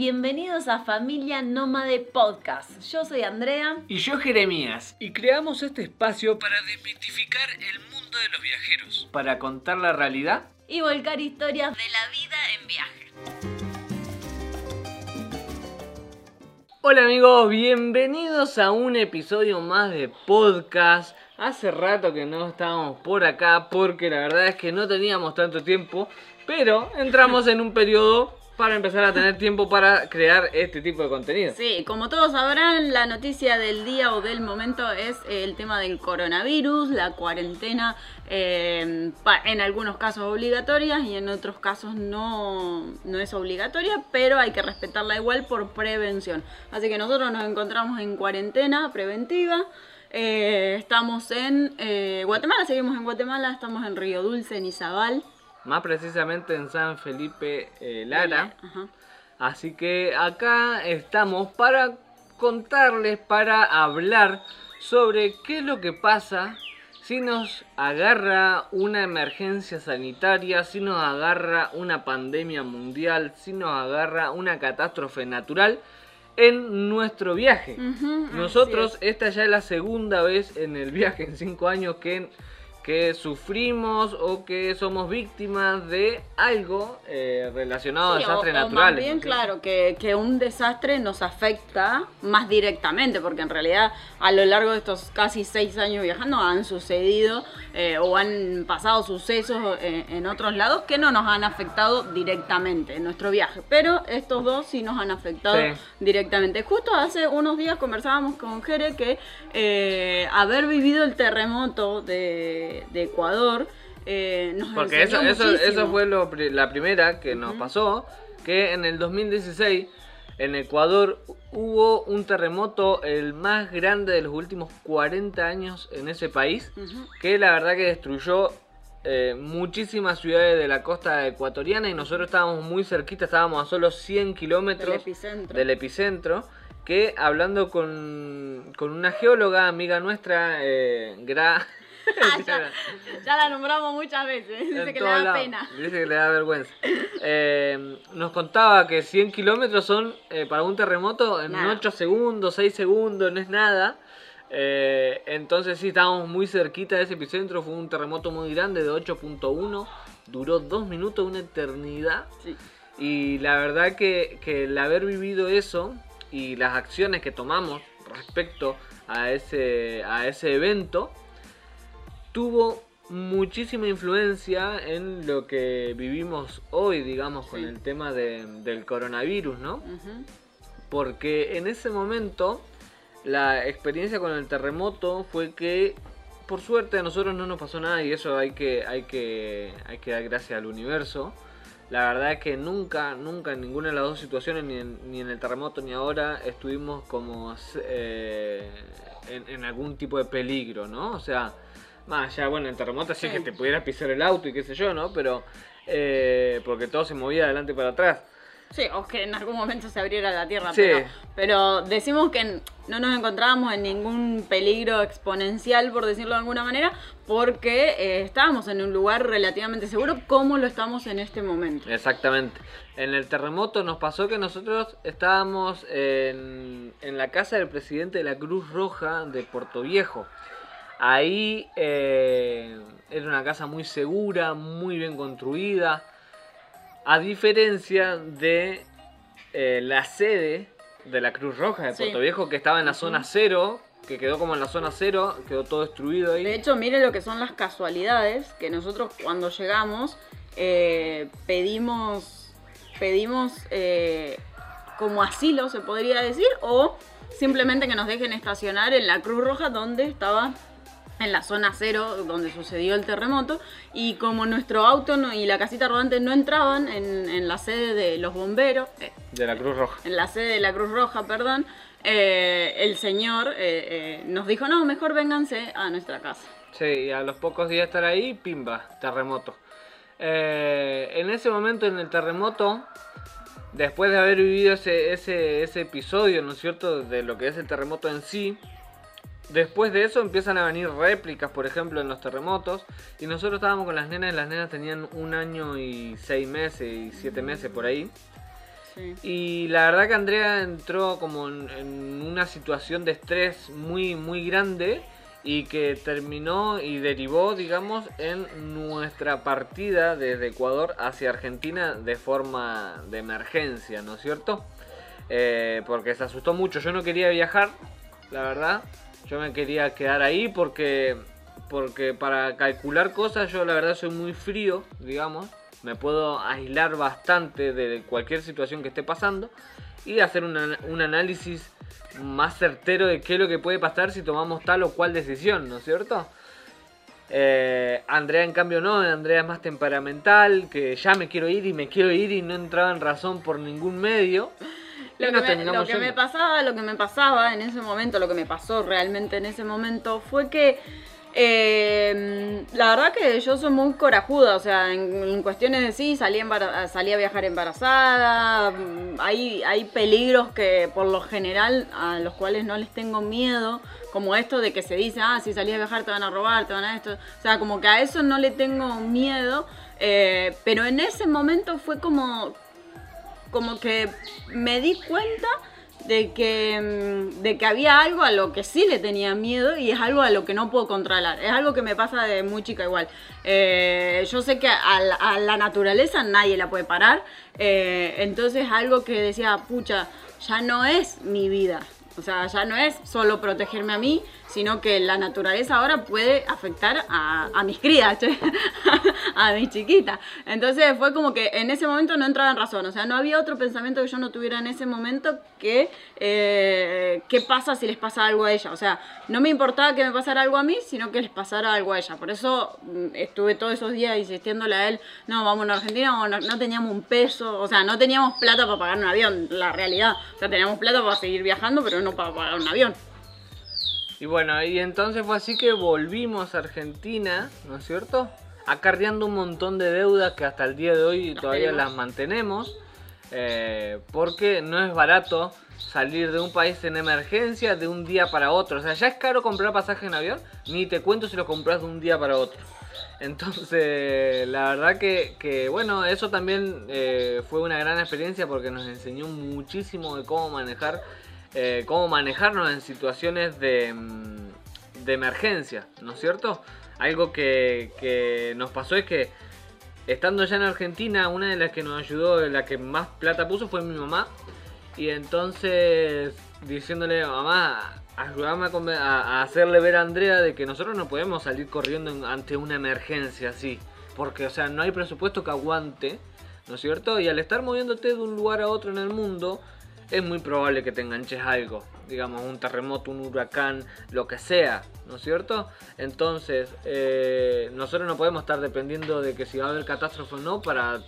bienvenidos a Familia Nómade Podcast. Yo soy Andrea. Y yo Jeremías. Y creamos este espacio para desmitificar el mundo de los viajeros. Para contar la realidad. Y volcar historias de la vida en viaje. Hola amigos, bienvenidos a un episodio más de podcast. Hace rato que no estábamos por acá porque la verdad es que no teníamos tanto tiempo, pero entramos en un periodo para empezar a tener tiempo para crear este tipo de contenido. Sí, como todos sabrán, la noticia del día o del momento es el tema del coronavirus, la cuarentena eh, en algunos casos obligatoria y en otros casos no, no es obligatoria, pero hay que respetarla igual por prevención. Así que nosotros nos encontramos en cuarentena preventiva. Eh, estamos en eh, Guatemala, seguimos en Guatemala, estamos en Río Dulce, en Izabal más precisamente en San Felipe eh, Lara. Así que acá estamos para contarles, para hablar sobre qué es lo que pasa si nos agarra una emergencia sanitaria, si nos agarra una pandemia mundial, si nos agarra una catástrofe natural en nuestro viaje. Nosotros, esta ya es la segunda vez en el viaje en cinco años que que sufrimos o que somos víctimas de algo eh, relacionado a desastres naturales. Más bien, claro, que, que, un desastre nos afecta más directamente, porque en realidad a lo largo de estos casi seis años viajando han sucedido eh, o han pasado sucesos eh, en otros lados que no nos han afectado directamente en nuestro viaje, pero estos dos sí nos han afectado directamente. Justo hace unos días conversábamos con Jere que haber vivido el terremoto de de, Ecuador. Eh, nos Porque eso, eso, eso, fue lo, la primera que nos pasó, que en el 2016 en Ecuador hubo un terremoto el más grande de los últimos 40 años en ese país, que la verdad que destruyó eh, muchísimas ciudades de la costa ecuatoriana y nosotros estábamos muy cerquita, estábamos a solo 100 kilómetros del epicentro. que hablando con, con, una geóloga, amiga nuestra, eh, Gra, ya, la nombramos muchas veces. Dice que le da pena. Dice que le da vergüenza. Eh, nos contaba que 100 kilómetros son eh, para un terremoto en 8 segundos, 6 segundos, no es nada. Eh, entonces sí, estábamos muy cerquita de ese epicentro. Fue un terremoto muy grande de 8.1. Duró 2 minutos, una eternidad. Y la verdad que, que el haber vivido eso y las acciones que tomamos respecto a ese, a ese evento tuvo muchísima influencia en lo que vivimos hoy, digamos, con el tema del coronavirus, ¿no? Porque en ese momento la experiencia con el terremoto fue que por suerte a nosotros no nos pasó nada y eso hay que, hay que, hay que dar gracias al universo. La verdad es que nunca, nunca en ninguna de las dos situaciones, ni en, ni en el terremoto ni ahora, estuvimos como eh, en, en, algún tipo de peligro, ¿no? O sea, más allá, bueno, en terremoto sí, que te pudiera pisar el auto y qué sé yo, ¿no? Pero, eh, porque todo se movía de adelante para atrás. Sí, o que en algún momento se abriera la tierra, pero, pero, decimos que no nos encontrábamos en ningún peligro exponencial, por decirlo de alguna manera, porque eh, estábamos en un lugar relativamente seguro como lo estamos en este momento. Exactamente. En el terremoto nos pasó que nosotros estábamos en, en la casa del presidente de la Cruz Roja de Puerto Viejo. Ahí eh, era una casa muy segura, muy bien construida. A diferencia de eh, la sede de la Cruz Roja de Puerto Viejo, que estaba en la zona cero, que quedó como en la zona cero, quedó todo destruido ahí. De hecho, mire lo que son las casualidades, que nosotros cuando llegamos eh, pedimos, pedimos como asilo, se podría decir, o simplemente que nos dejen estacionar en la Cruz Roja donde estaba en la zona cero donde sucedió el terremoto y como nuestro auto y la casita rodante no entraban en, la sede de los bomberos eh, de la Cruz Roja. en la sede de la Cruz Roja perdón eh, el señor eh, nos dijo no mejor vénganse a nuestra casa sí y a los pocos días de estar ahí pimba terremoto. En ese momento en el terremoto después de haber vivido ese, ese, ese episodio no es cierto de lo que es el terremoto en sí Después de eso empiezan a venir réplicas, por ejemplo, en los terremotos. Y nosotros estábamos con las nenas y las nenas tenían un año y seis meses y siete meses por ahí. Y la verdad que Andrea entró como en, una situación de estrés muy, muy grande y que terminó y derivó, digamos, en nuestra partida desde Ecuador hacia Argentina de forma de emergencia, ¿no es cierto? Eh, porque se asustó mucho. Yo no quería viajar, la verdad. Yo me quería quedar ahí porque, porque para calcular cosas yo la verdad soy muy frío, digamos me puedo aislar bastante de cualquier situación que esté pasando y hacer un análisis más certero de qué es lo que puede pasar si tomamos tal o cual decisión, ¿no es cierto? Eh, Andrea en cambio no, Andrea es más temperamental, que ya me quiero ir y me quiero ir y no entraba en razón por ningún medio. Lo, que me, lo que me pasaba, lo que me pasaba en ese momento, lo que me pasó realmente en ese momento fue que eh, la verdad que yo soy muy corajuda, o sea, en, cuestiones de sí, salí, salí a viajar embarazada, mm, hay, hay peligros que por lo general a los cuales no les tengo miedo, como esto de que se dice, ah, si salís a viajar te van a robar, te van a esto, o sea, como que a eso no le tengo miedo, eh, pero en ese momento fue como, como que me di cuenta de que, mm, de que había algo a lo que sí le tenía miedo y es algo a lo que no puedo controlar. Es algo que me pasa de muy chica igual. Eh, yo sé que a la, naturaleza nadie la puede parar. Eh, entonces algo que decía, pucha, ya no es mi vida. O sea, ya no es solo protegerme a mí, sino que la naturaleza ahora puede afectar a, mis crías, a mis chiquitas. Entonces fue como que en ese momento no entraba en razón, o sea, no había otro pensamiento que yo no tuviera en ese momento que eh, qué pasa si les pasa algo a ella. O sea, no me importaba que me pasara algo a mí, sino que les pasara algo a ella. Por eso mm, estuve todos esos días insistiéndole a él, no, vamos a Argentina, no, no teníamos un peso, o sea, no teníamos plata para pagar un avión, la realidad. O sea, teníamos plata para seguir viajando, pero no para pagar un avión. Y bueno, y entonces fue así que volvimos a Argentina, ¿no es cierto? Acarreando un montón de deudas que hasta el día de hoy todavía las mantenemos. Eh, porque no es barato salir de un país en emergencia de un día para otro. O sea, ya es caro comprar pasaje en avión, ni te cuento si lo compras de un día para otro. Entonces, la verdad que, bueno, eso también eh, fue una gran experiencia porque nos enseñó muchísimo de cómo manejar eh, cómo manejarnos en situaciones de, mm, de, emergencia, ¿no es cierto? Algo que, nos pasó es que estando ya en Argentina, una de las que nos ayudó, la que más plata puso fue mi mamá. Y entonces diciéndole, mamá, ayúdame a, hacerle ver a Andrea de que nosotros no podemos salir corriendo ante una emergencia así. Porque, o sea, no hay presupuesto que aguante, ¿no es cierto? Y al estar moviéndote de un lugar a otro en el mundo, es muy probable que te enganches algo, digamos un terremoto, un huracán, lo que sea, ¿no es cierto? Entonces, eh, nosotros no podemos estar dependiendo de que si va a haber catástrofe o no para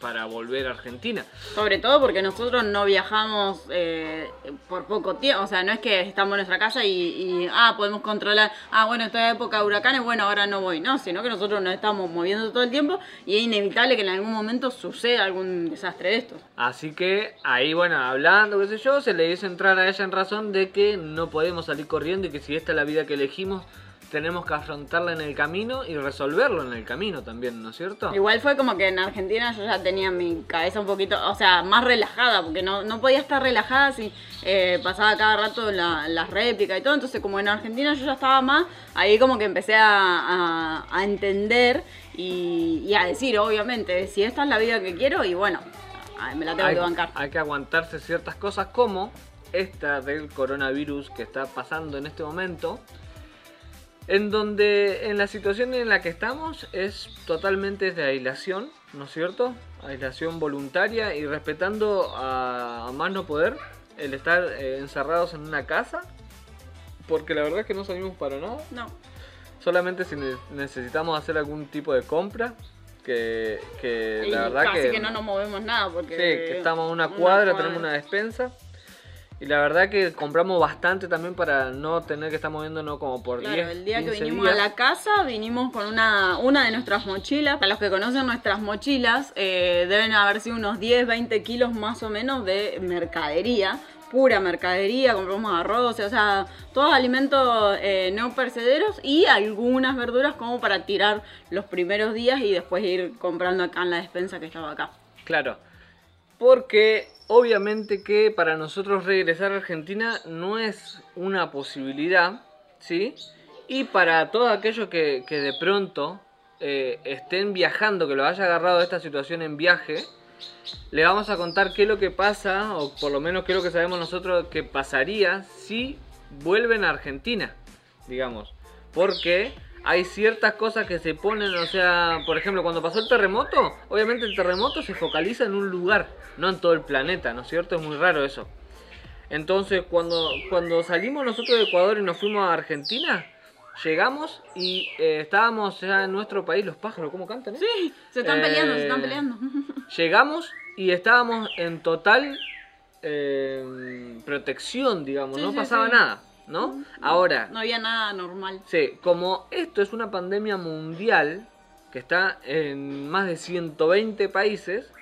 para volver a Argentina. Sobre todo porque nosotros no viajamos eh, por poco tiempo, o sea, no es que estamos en nuestra casa y, ah, podemos controlar, ah, bueno, esta época de huracanes, bueno, ahora no voy, no, sino que nosotros nos estamos moviendo todo el tiempo y es inevitable que en algún momento suceda algún desastre de esto. Así que ahí, bueno, hablando, qué sé yo, se le hizo entrar a ella en razón de que no podemos salir corriendo y que si esta es la vida que elegimos, tenemos que afrontarla en el camino y resolverlo en el camino también, ¿no es cierto? Igual fue como que en Argentina yo ya tenía mi cabeza un poquito, o sea, más relajada, porque no, no podía estar relajada si eh, pasaba cada rato las réplicas y todo, entonces como en Argentina yo ya estaba más, ahí como que empecé a, entender y, a decir, obviamente, si esta es la vida que quiero y bueno, me la tengo que bancar. Hay que aguantarse ciertas cosas como esta del coronavirus que está pasando en este momento en donde en la situación en la que estamos es totalmente de aislación, ¿no es cierto? Aislación voluntaria y respetando a, más no poder el estar eh, encerrados en una casa, porque la verdad es que no salimos para nada. No. Solamente si necesitamos hacer algún tipo de compra, que, la verdad que... que no nos movemos nada porque... Sí, que estamos en una cuadra, tenemos una despensa y la verdad que compramos bastante también para no tener que estar moviéndonos como por claro, el día que vinimos a la casa vinimos con una, una de nuestras mochilas. Para los que conocen nuestras mochilas, eh, deben haber sido unos 10, 20 kilos más o menos de mercadería. Pura mercadería, compramos arroz, o sea, todos alimentos eh, no percederos y algunas verduras como para tirar los primeros días y después ir comprando acá en la despensa que estaba acá. Claro, porque obviamente que para nosotros regresar a Argentina no es una posibilidad, ¿sí? Y para todos aquellos que, de pronto eh, estén viajando, que lo haya agarrado esta situación en viaje, le vamos a contar qué es lo que pasa, o por lo menos qué es lo que sabemos nosotros que pasaría si vuelven a Argentina, digamos. Porque hay ciertas cosas que se ponen, o sea, por ejemplo, cuando pasó el terremoto, obviamente el terremoto se focaliza en un lugar, no en todo el planeta, ¿no es cierto? Es muy raro eso. Entonces, cuando, cuando salimos nosotros de Ecuador y nos fuimos a Argentina, llegamos y eh, estábamos ya en nuestro país, los pájaros, ¿cómo cantan? Eh? Sí, se están peleando, se están Eh, peleando. Llegamos y estábamos en total eh, protección, digamos, Sí, no sí, pasaba sí. nada, ¿no? Ahora, No había nada normal. Sí, como esto es una pandemia mundial que está en más de 120 países,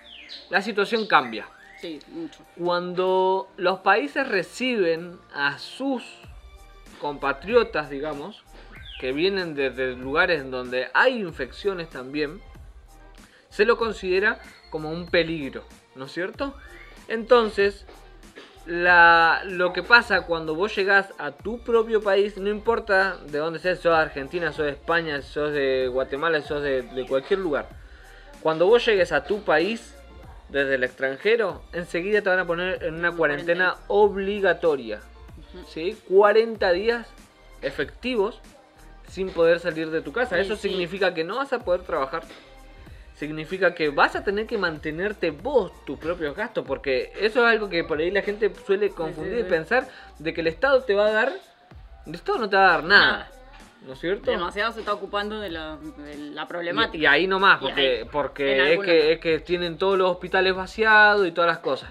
la situación cambia. Sí, mucho. Cuando los países reciben a sus compatriotas, digamos, que vienen desde lugares donde hay infecciones también, se lo considera como un peligro, ¿no es cierto? Entonces, la, lo que pasa cuando vos llegás a tu propio país, no importa de dónde seas, sos de Argentina, sos de España, sos de Guatemala, sos de, de cualquier lugar. Cuando vos llegues a tu país desde el extranjero, enseguida te van a poner en una cuarentena obligatoria. ¿sí? 40 días efectivos sin poder salir de tu casa. Sí, Eso sí. significa que no vas a poder trabajar. Significa que vas a tener que mantenerte vos tus propios gastos, porque eso es algo que por ahí la gente suele confundir sí, y sí. pensar de que el Estado te va a dar, el Estado no te va a dar nada. ¿no es cierto? Demasiado se está ocupando de la, de la Y, problemática. y ahí nomás, porque, ahí, porque es, que, es que tienen todos los hospitales vaciados y todas las cosas.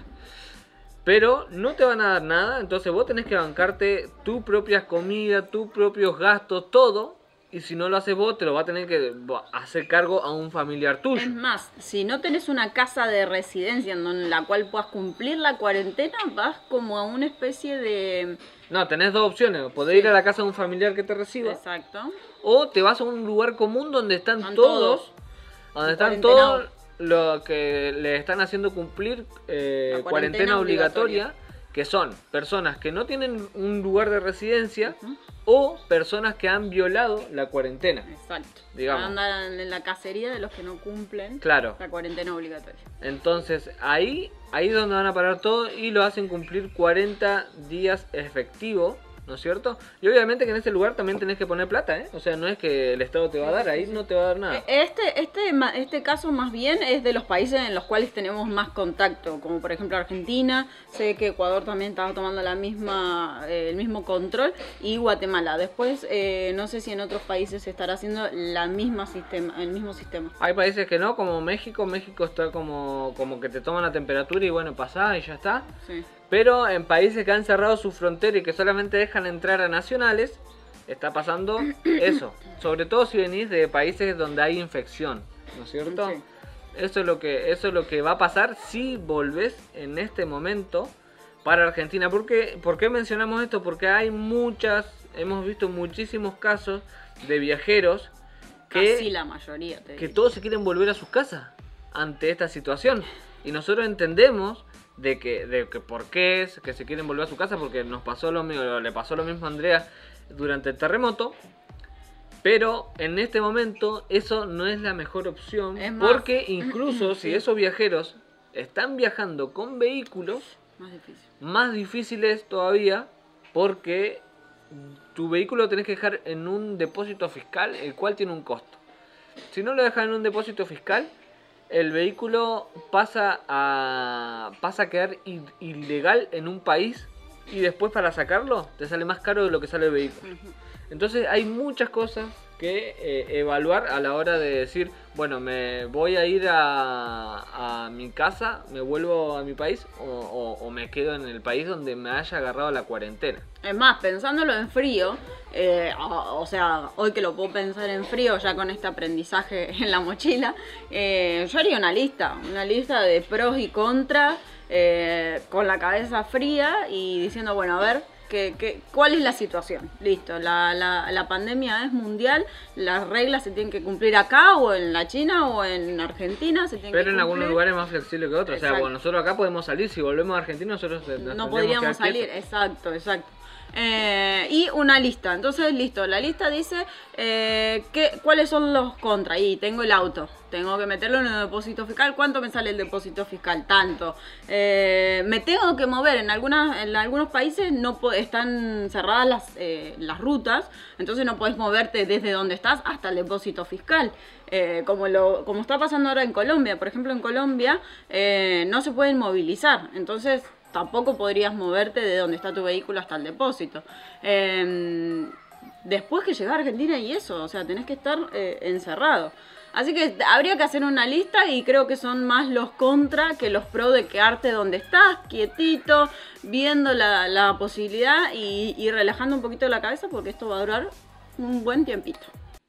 Pero no te van a dar nada, entonces vos tenés que bancarte tu propia comida, tus propios gastos, todo. Y si no lo haces vos, te lo va a tener que hacer cargo a un familiar tuyo. Es más, si no tenés una casa de residencia en la cual puedas cumplir la cuarentena, vas como a una especie de... No, tenés dos opciones. Podés ir a la casa de un familiar que te reciba. Exacto. O te vas a un lugar común donde están Están todos, todos donde están todos los que le están haciendo cumplir eh, cuarentena, cuarentena obligatoria, obligatoria. Que son personas que no tienen un lugar de residencia o personas que han violado la cuarentena. Exacto. Digamos. Andan en la cacería de los que no cumplen Claro. la cuarentena obligatoria. Entonces ahí, ahí es donde van a parar todo y lo hacen cumplir 40 días efectivo, ¿no es cierto? Y obviamente que en ese lugar también tenés que poner plata, ¿eh? O sea, no es que el Estado te va a dar, ahí no te va a dar nada. Eh, Este, este, este caso más bien es de los países en los cuales tenemos más contacto, como por ejemplo Argentina, sé que Ecuador también estaba tomando la misma, eh, el mismo control, y Guatemala. Después, eh, no sé si en otros países se estará haciendo la misma sistema, el mismo sistema. Hay países que no, como México. México está como, como que te toman la temperatura y bueno, pasás y ya está. Sí. Pero en países que han cerrado su frontera y que solamente dejan entrar a nacionales, está pasando eso. Sobre todo si venís de países donde hay infección, ¿no es cierto? Sí. Eso es lo que eso es lo que va a pasar si volvés en este momento para Argentina. ¿Por qué, ¿Por qué mencionamos esto? Porque hay muchas, hemos visto muchísimos casos de viajeros que Casi la mayoría, te que digo. todos se quieren volver a sus casas ante esta situación. Y nosotros entendemos de que, de que por qué es que se quieren volver a su casa, porque nos pasó lo mismo, le pasó lo mismo a Andrea durante el terremoto. Pero en este momento eso no es la mejor opción, porque incluso si esos viajeros están viajando con vehículos, Más difícil. más difíciles todavía, porque tu vehículo lo tenés que dejar en un depósito fiscal, el cual tiene un costo. Si no lo dejas en un depósito fiscal, el vehículo pasa a, pasa a quedar ilegal en un país y después para sacarlo te sale más caro de lo que sale el vehículo. Entonces hay muchas cosas que eh, evaluar a la hora de decir, bueno, me voy a ir a, mi casa, me vuelvo a mi país o, me quedo en el país donde me haya agarrado la cuarentena. Es más, pensándolo en frío, eh, o, sea, hoy que lo puedo pensar en frío, ya con este aprendizaje en la mochila, eh, yo haría una lista, una lista de pros y contras, con la cabeza fría y diciendo, bueno, a ver, que, ¿cuál es la situación? Listo, la, la, la, pandemia es mundial, las reglas se tienen que cumplir acá o en la China o en Argentina. Se tienen Pero en algunos lugares más flexible que otros. O sea, bueno, nosotros acá podemos salir, si volvemos a Argentina nosotros no podríamos salir, exacto, exacto. Eh, y una lista. Entonces, listo, la lista dice eh, cuáles son los contras. Y tengo el auto, tengo que meterlo en el depósito fiscal. ¿Cuánto me sale el depósito fiscal? Tanto. Eh, me tengo que mover. En, algunas, en algunos países no están cerradas las, las rutas, entonces no puedes moverte desde donde estás hasta el depósito fiscal. como, lo, como está pasando ahora en Colombia. Por ejemplo, en Colombia no se pueden movilizar. Entonces tampoco podrías moverte de donde está tu vehículo hasta el depósito. Em, después que llegar a Argentina y eso, o sea, tenés que estar eh, encerrado. Así que habría que hacer una lista y creo que son más los contra que los pro de quedarte donde estás, quietito, viendo la, posibilidad y, y relajando un poquito la cabeza porque esto va a durar un buen tiempito.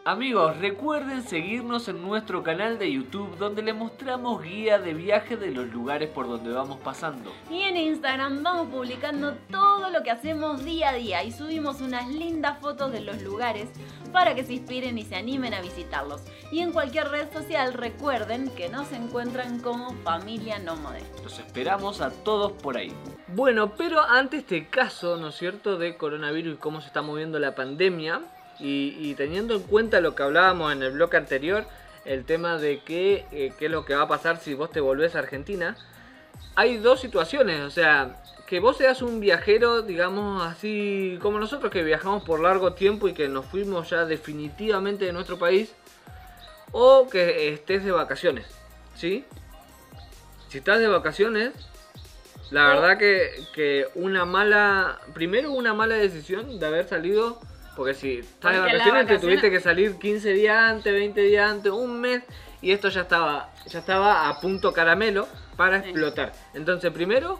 Amigos, recuerden seguirnos en nuestro canal de YouTube donde les mostramos guía de viaje de los lugares por donde vamos pasando. Y en Instagram vamos publicando todo lo que hacemos día a día y subimos unas lindas fotos de los lugares para que se inspiren y se animen a visitarlos. Y en cualquier red social recuerden que nos encuentran como familia nómade. Los esperamos a todos por ahí. Bueno, pero ante este caso, ¿no es cierto?, de coronavirus y cómo se está moviendo la pandemia, y, teniendo en cuenta lo que hablábamos en el bloque anterior, el tema de qué, eh, qué es lo que va a pasar si vos te volvés a Argentina, hay dos situaciones, o sea, que vos seas un viajero, digamos así como nosotros que viajamos por largo tiempo y que nos fuimos ya definitivamente de nuestro país, o que estés de vacaciones, ¿sí? Si estás de vacaciones, la verdad que, que una mala, primero una mala decisión de haber salido porque si estás de vacaciones, te tuviste que salir 15 días antes, 20 días antes, un mes, y esto ya estaba, ya estaba a punto caramelo para explotar. Entonces, primero,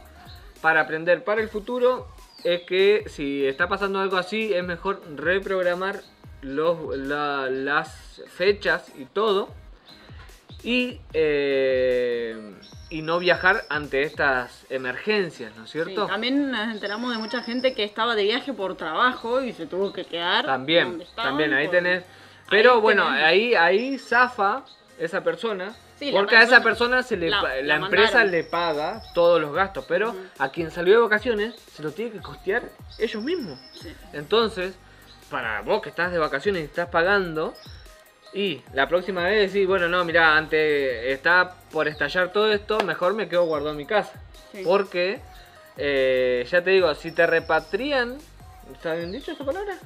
para aprender para el futuro, es que si está pasando algo así, es mejor reprogramar los, las fechas y todo. Y eh, y no viajar ante estas emergencias, ¿no es cierto? también nos enteramos de mucha gente que estaba de viaje por trabajo y se tuvo que quedar. También, también ahí tenés. Pero bueno, ahí ahí zafa esa persona. porque a esa persona se le la, empresa le paga todos los gastos, pero a quien salió de vacaciones se lo tiene que costear ellos mismos. Entonces, para vos que estás de vacaciones y estás pagando, y la próxima vez decís, bueno, no, mira, antes está por estallar todo esto, mejor me quedo guardado en mi casa. Porque, eh, ya te digo, si te repatrian, ¿está bien dicho esa palabra?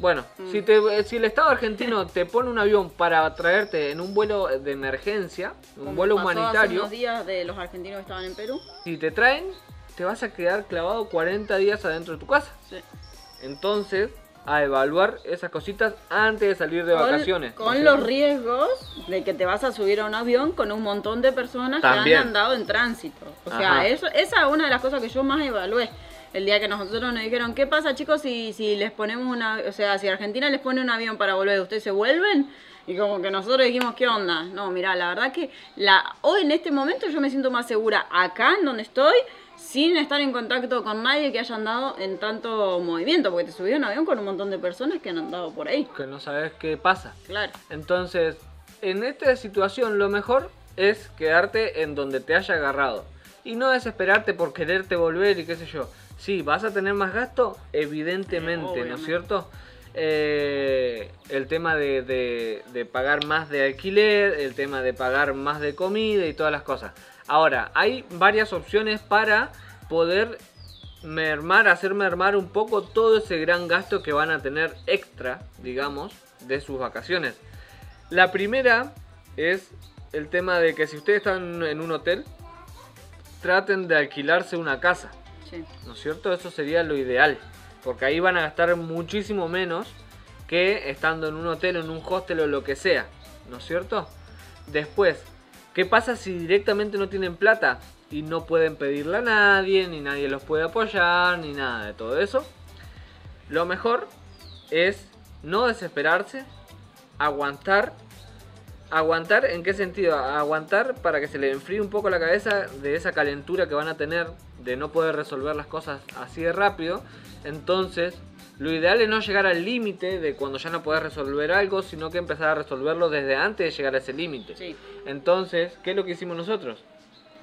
Bueno, mm. si, te, si el Estado argentino te pone un avión para traerte en un vuelo de emergencia, un vuelo humanitario. Hace días de los argentinos que estaban en Perú. Si te traen, te vas a quedar clavado 40 días adentro de tu casa. Sí. Entonces, a evaluar esas cositas antes de salir de vacaciones. Con los riesgos de que te vas a subir a un avión con un montón de personas que han andado en tránsito. O sea, eso, esa es una de las cosas que yo más evalué. El día que nosotros nos dijeron, ¿qué pasa chicos si, si les ponemos una, o sea, si Argentina les pone un avión para volver, ¿ustedes se vuelven? Y como que nosotros dijimos, ¿qué onda? No, mira, la verdad que la, hoy en este momento yo me siento más segura acá en donde estoy sin estar en contacto con nadie que haya andado en tanto movimiento, porque te subí a un avión con un montón de personas que han andado por ahí. Que no sabes qué pasa. Claro. Entonces, en esta situación lo mejor es quedarte en donde te haya agarrado. Y no desesperarte por quererte volver y qué sé yo. Sí, vas a tener más gasto, evidentemente, ¿no es cierto? Eh, el tema de, de pagar más de alquiler, el tema de pagar más de comida y todas las cosas. Ahora, hay varias opciones para poder mermar, hacer mermar un poco todo ese gran gasto que van a tener extra, digamos, de sus vacaciones. La primera es el tema de que si ustedes están en un hotel, traten de alquilarse una casa. ¿No es cierto? Eso sería lo ideal. Porque ahí van a gastar muchísimo menos que estando en un hotel, en un hostel o lo que sea. ¿No es cierto? Después, ¿Qué pasa si directamente no tienen plata y no pueden pedirle a nadie, ni nadie los puede apoyar, ni nada de todo eso? Lo mejor es no desesperarse, aguantar Aguantar, ¿en qué sentido? Aguantar para que se le enfríe un poco la cabeza de esa calentura que van a tener de no poder resolver las cosas así de rápido. Entonces, lo ideal es no llegar al límite de cuando ya no puedes resolver algo, sino que empezar a resolverlo desde antes de llegar a ese límite. Sí. Entonces, ¿qué es lo que hicimos nosotros?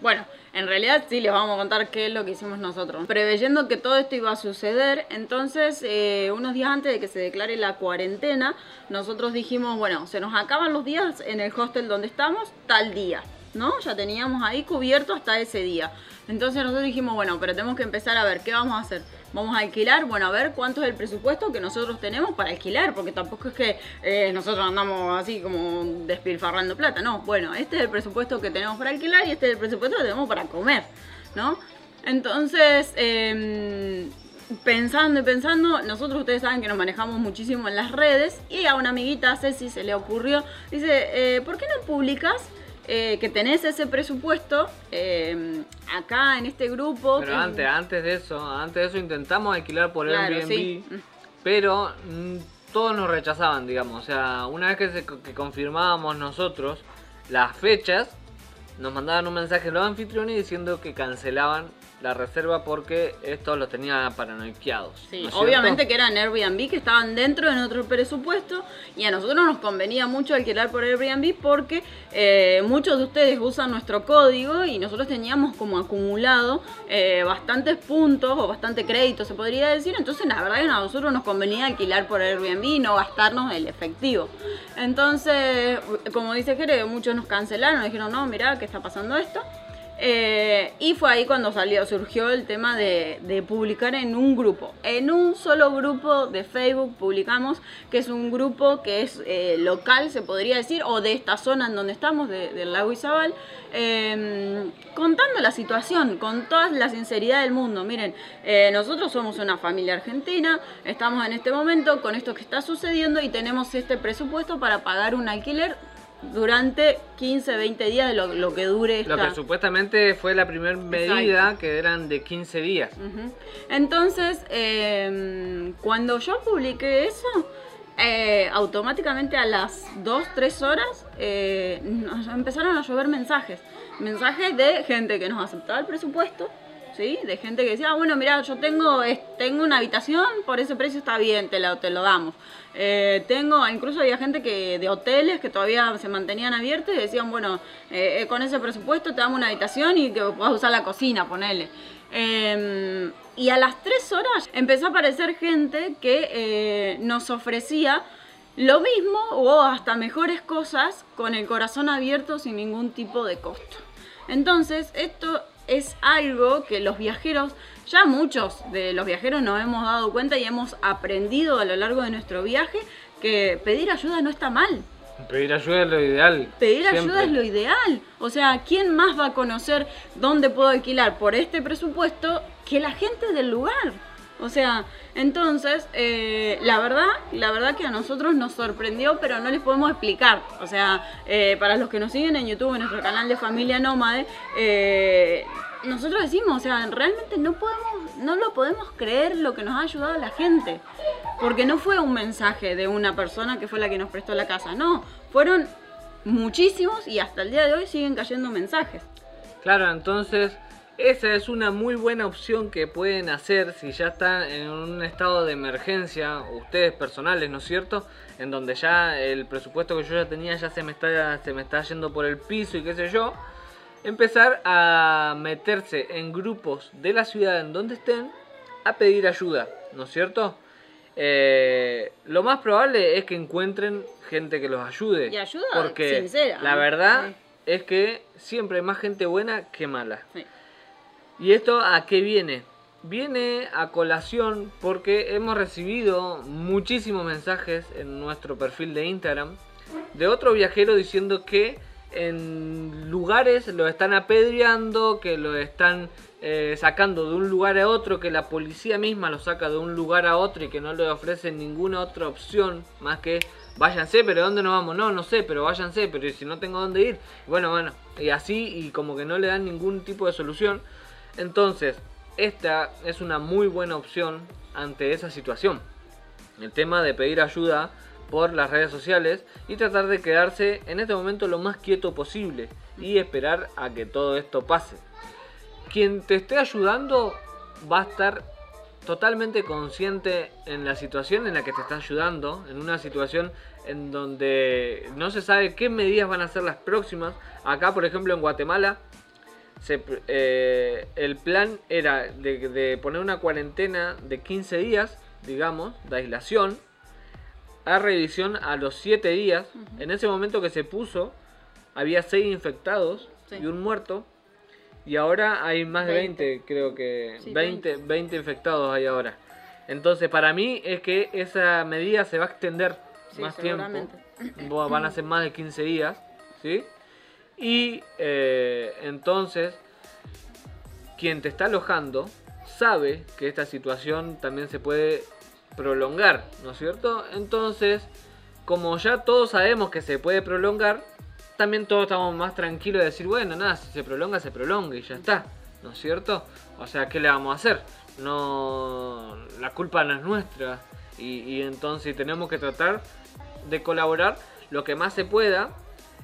Bueno, en realidad sí les vamos a contar qué es lo que hicimos nosotros. Preveyendo que todo esto iba a suceder, entonces eh, unos días antes de que se declare la cuarentena, nosotros dijimos, bueno, se nos acaban los días en el hostel donde estamos, tal día. ¿no? Ya teníamos ahí cubierto hasta ese día. Entonces nosotros dijimos, bueno, pero tenemos que empezar a ver qué vamos a hacer. Vamos a alquilar, bueno, a ver cuánto es el presupuesto que nosotros tenemos para alquilar, porque tampoco es que eh, nosotros andamos así como despilfarrando plata, no. Bueno, este es el presupuesto que tenemos para alquilar y este es el presupuesto que tenemos para comer, ¿no? Entonces, em, pensando y pensando, nosotros ustedes saben que nos manejamos muchísimo en las redes y a una amiguita, Ceci, se le ocurrió, dice, eh, ¿por qué no publicas eh, que tenés ese presupuesto eh, acá en este grupo. Pero antes, antes de eso, antes de eso intentamos alquilar por Airbnb, pero mm, todos nos rechazaban, digamos. O sea, una vez que, que confirmábamos nosotros las fechas, nos mandaban un mensaje los anfitriones diciendo que cancelaban la reserva porque estos los tenía paranoiqueados. Sí, obviamente que eran Airbnb que estaban dentro de nuestro presupuesto y a nosotros nos convenía mucho alquilar por Airbnb porque eh, muchos de ustedes usan nuestro código y nosotros teníamos como acumulado eh, bastantes puntos o bastante crédito se podría decir, entonces la verdad que a nosotros nos convenía alquilar por Airbnb y no gastarnos el efectivo. Entonces, como dice Jere, muchos nos cancelaron, dijeron, no, mira, ¿qué está pasando esto? Eh, y fue ahí cuando salió, surgió el tema de, publicar en un grupo. En un solo grupo de Facebook publicamos, que es un grupo que es eh, local, se podría decir, o de esta zona en donde estamos, del lago Izabal, em, contando la situación con toda la sinceridad del mundo. Miren, eh, nosotros somos una familia argentina, estamos en este momento con esto que está sucediendo y tenemos este presupuesto para pagar un alquiler durante 15, 20 días de lo, que dure esta... Lo que supuestamente fue la primera medida, que eran de 15 días. Entonces, em, cuando yo publiqué eso, eh, automáticamente a las 2, 3 horas eh, empezaron a llover mensajes. Mensajes de gente que nos aceptaba el presupuesto, ¿sí? De gente que decía, ah, bueno, mira, yo tengo, tengo una habitación, por ese precio está bien, te lo, te lo damos. Eh, tengo, incluso había gente que de hoteles que todavía se mantenían abiertos y decían, bueno, eh, con ese presupuesto te damos una habitación y que puedas usar la cocina, ponele. Em, y a las 3 horas empezó a aparecer gente que eh, nos ofrecía lo mismo o hasta mejores cosas con el corazón abierto sin ningún tipo de costo. Entonces, esto es algo que los viajeros, ya muchos de los viajeros nos hemos dado cuenta y hemos aprendido a lo largo de nuestro viaje que pedir ayuda no está mal. Pedir ayuda es lo ideal. Pedir ayuda es lo ideal. O sea, ¿quién más va a conocer dónde puedo alquilar por este presupuesto que la gente del lugar? O sea, entonces, eh, la verdad, la verdad que a nosotros nos sorprendió, pero no les podemos explicar. O sea, eh, para los que nos siguen en YouTube, en nuestro canal de Familia Nómade, eh, nosotros decimos, o sea, realmente no podemos, no lo podemos creer lo que nos ha ayudado la gente. Porque no fue un mensaje de una persona que fue la que nos prestó la casa, no, fueron muchísimos y hasta el día de hoy siguen cayendo mensajes. Claro, entonces esa es una muy buena opción que pueden hacer si ya están en un estado de emergencia, ustedes personales, ¿no es cierto? En donde ya el presupuesto que yo ya tenía ya se me está, se me está yendo por el piso y qué sé yo. Empezar a meterse en grupos de la ciudad en donde estén a pedir ayuda, ¿no es cierto? Eh, lo más probable es que encuentren gente que los ayude. Y ayuda porque sincera. La verdad es que siempre hay más gente buena que mala. ¿Y esto a qué viene? Viene a colación porque hemos recibido muchísimos mensajes en nuestro perfil de Instagram de otro viajero diciendo que en lugares lo están apedreando, que lo están eh, sacando de un lugar a otro, que la policía misma lo saca de un lugar a otro y que no le ofrecen ninguna otra opción más que váyanse, pero ¿dónde nos vamos? No, no sé, pero váyanse, pero si no tengo dónde ir, bueno, bueno, y así y como que no le dan ningún tipo de solución. Entonces, esta es una muy buena opción ante esa situación. El tema de pedir ayuda por las redes sociales y tratar de quedarse en este momento lo más quieto posible y esperar a que todo esto pase. Quien te esté ayudando va a estar totalmente consciente en la situación en la que te está ayudando, en una situación en donde no se sabe qué medidas van a ser las próximas. Acá, por ejemplo, en Guatemala, eh, el plan era de, poner una cuarentena de 15 días, digamos, de aislación, a revisión a los 7 días. En ese momento que se puso, había 6 infectados y un muerto. Y ahora hay más de 20, creo que 20, 20 infectados hay ahora. Entonces, para mí es que esa medida se va a extender más tiempo. Van a ser más de 15 días, ¿sí? Y eh, entonces, quien te está alojando sabe que esta situación también se puede prolongar, ¿no es cierto? Entonces, como ya todos sabemos que se puede prolongar, también todos estamos más tranquilos de decir, bueno, nada, si se prolonga, se prolonga y ya está, ¿no es cierto? O sea, ¿qué le vamos a hacer? No, la culpa no es nuestra y, y entonces tenemos que tratar de colaborar lo que más se pueda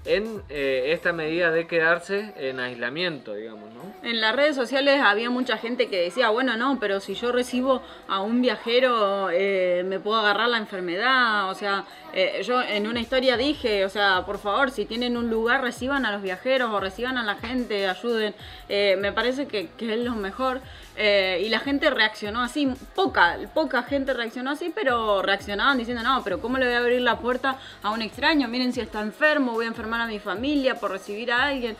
en eh, esta medida de quedarse en aislamiento, digamos, ¿no? En las redes sociales había mucha gente que decía, bueno, no, pero si yo recibo a un viajero, eh, me puedo agarrar la enfermedad, o sea, eh, yo en una historia dije, o sea, por favor, si tienen un lugar, reciban a los viajeros o reciban a la gente, ayuden, me parece que, que es lo mejor. Eh, y la gente reaccionó así, poca, poca gente reaccionó así, pero reaccionaban diciendo, no, pero ¿cómo le voy a abrir la puerta a un extraño? Miren si está enfermo, voy a enfermar a mi familia por recibir a alguien.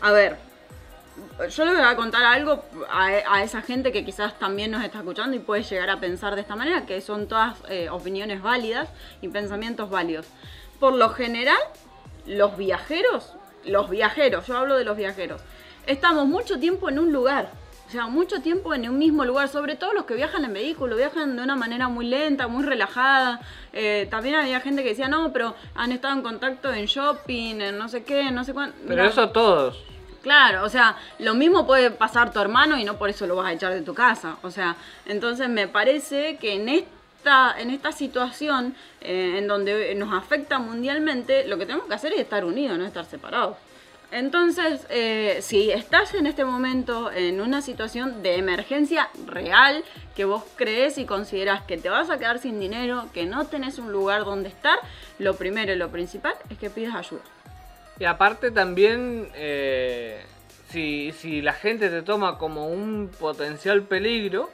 A ver, yo le voy a contar algo a, esa gente que quizás también nos está escuchando y puede llegar a pensar de esta manera, que son todas eh, opiniones válidas y pensamientos válidos. Por lo general, los viajeros, los viajeros, yo hablo de los viajeros, estamos mucho tiempo en un lugar o sea, mucho tiempo en un mismo lugar, sobre todo los que viajan en vehículo, viajan de una manera muy lenta, muy relajada. Eh, también había gente que decía, no, pero han estado en contacto en shopping, en no sé qué, no sé cuánto. Pero eso todos. Claro, o sea, lo mismo puede pasar tu hermano y no por eso lo vas a echar de tu casa. O sea, entonces me parece que en esta, en esta situación eh, en donde nos afecta mundialmente, lo que tenemos que hacer es estar unidos, no estar separados. Entonces, eh, si estás en este momento en una situación de emergencia real, que vos crees y consideras que te vas a quedar sin dinero, que no tenés un lugar donde estar, lo primero y lo principal es que pidas ayuda. Y aparte también, eh, si, si la gente te toma como un potencial peligro,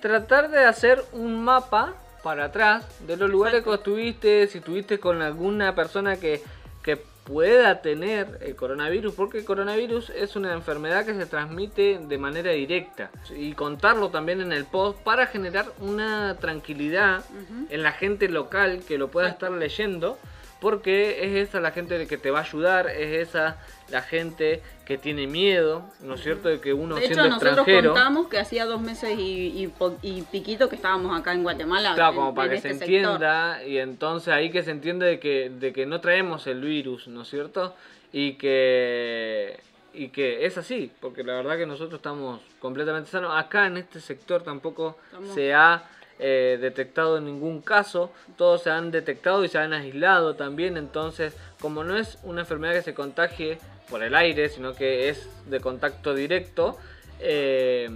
tratar de hacer un mapa para atrás de los lugares que estuviste, si estuviste con alguna persona que, que pueda tener el coronavirus, porque el coronavirus es una enfermedad que se transmite de manera directa. Y contarlo también en el post para generar una tranquilidad en la gente local que lo pueda estar leyendo porque es esa la gente que te va a ayudar, es esa la gente que tiene miedo, ¿no es cierto? De que uno de hecho, nosotros contamos que hacía dos meses y, y, piquito que estábamos acá en Guatemala. Claro, como para que se este entienda, y entonces ahí que se entiende de que, de que no traemos el virus, ¿no es cierto? Y que, y que es así, porque la verdad que nosotros estamos completamente sanos. Acá en este sector tampoco se ha eh, detectado en ningún caso, todos se han detectado y se han aislado también, entonces como no es una enfermedad que se contagie por el aire, sino que es de contacto directo, eh,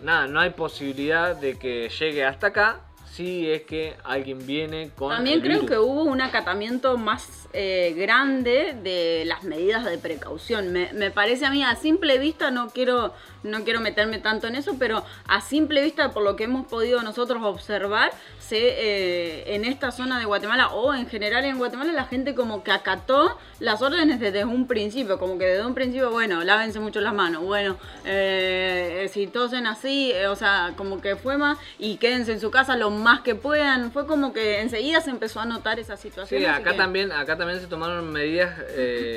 nada, no hay posibilidad de que llegue hasta acá si es que alguien viene con... También creo que hubo un acatamiento más eh, grande de las medidas de precaución. Me, me parece a mí, a simple vista, no quiero no quiero meterme tanto en eso, pero a simple vista, por lo que hemos podido nosotros observar, se, eh, en esta zona de Guatemala o en general en Guatemala la gente como que acató las órdenes desde un principio, como que desde un principio, bueno, lávense mucho las manos, bueno, eh, si tosen así, eh, o sea, como que fue más y quédense en su casa lo más que puedan, fue como que enseguida se empezó a notar esa situación. Sí, acá también, acá también se tomaron medidas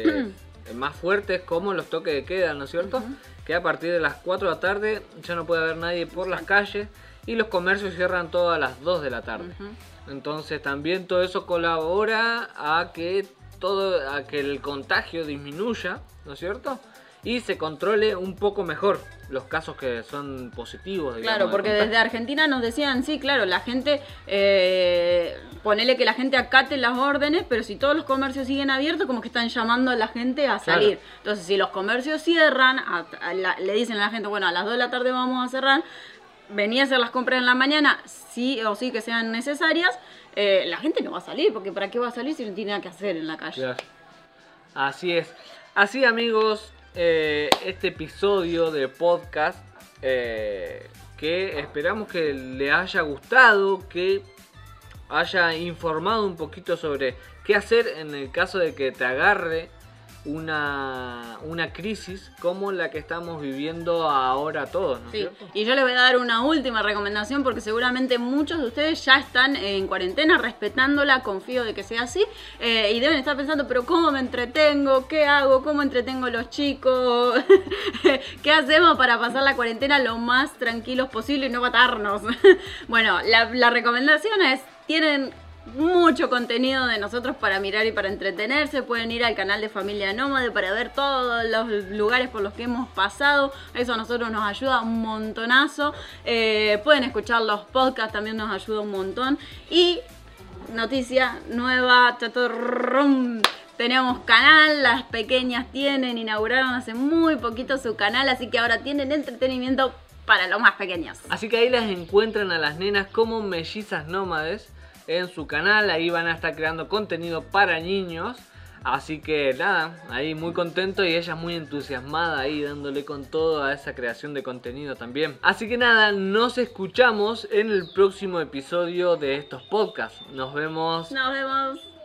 más fuertes como los toques de queda, ¿no es cierto? Que a partir de las 4 de la tarde ya no puede haber nadie por las calles y los comercios cierran todas las 2 de la tarde. Entonces también todo eso colabora a que todo a que el contagio disminuya, ¿no es cierto? Y se controle un poco mejor los casos que son positivos. digamos, Claro, porque desde Argentina nos decían, sí, claro, la gente, eh, ponele que la gente acate las órdenes, pero si todos los comercios siguen abiertos, como que están llamando a la gente a Claro. salir. Entonces, si los comercios cierran, a- a la- le dicen a la gente, bueno, a las 2 de la tarde vamos a cerrar, venía a hacer las compras en la mañana, sí o sí que sean necesarias, eh, la gente no va a salir, porque ¿para qué va a salir si no tiene nada que hacer en la calle? Claro. Así es. Así amigos, eh, este episodio de podcast eh, que esperamos que le haya gustado, que haya informado un poquito sobre qué hacer en el caso de que te agarre una, una crisis como la que estamos viviendo ahora todos, ¿no es Sí, cierto? y yo les voy a dar una última recomendación porque seguramente muchos de ustedes ya están en cuarentena respetándola, confío de que sea así, eh, y deben estar pensando, pero ¿cómo me entretengo? ¿Qué hago? ¿Cómo entretengo a los chicos? ¿Qué hacemos para pasar la cuarentena lo más tranquilos posible y no matarnos? bueno, la, la recomendación es, tienen mucho contenido de nosotros para mirar y para entretenerse. Pueden ir al canal de Familia Nómade para ver todos los lugares por los que hemos pasado. Eso a nosotros nos ayuda un montonazo. Eh, pueden escuchar los podcasts, también nos ayuda un montón. Y noticia nueva. Tenemos canal, las pequeñas tienen, inauguraron hace muy poquito su canal, así que ahora tienen entretenimiento para los más pequeños. Así que ahí las encuentran a las nenas como mellizas nómades en su canal. Ahí van a estar creando contenido para niños. Así que nada, ahí muy contento y ella muy entusiasmada ahí dándole con todo a esa creación de contenido también. Así que nada, nos escuchamos en el próximo episodio de estos podcasts. Nos vemos. Nos vemos.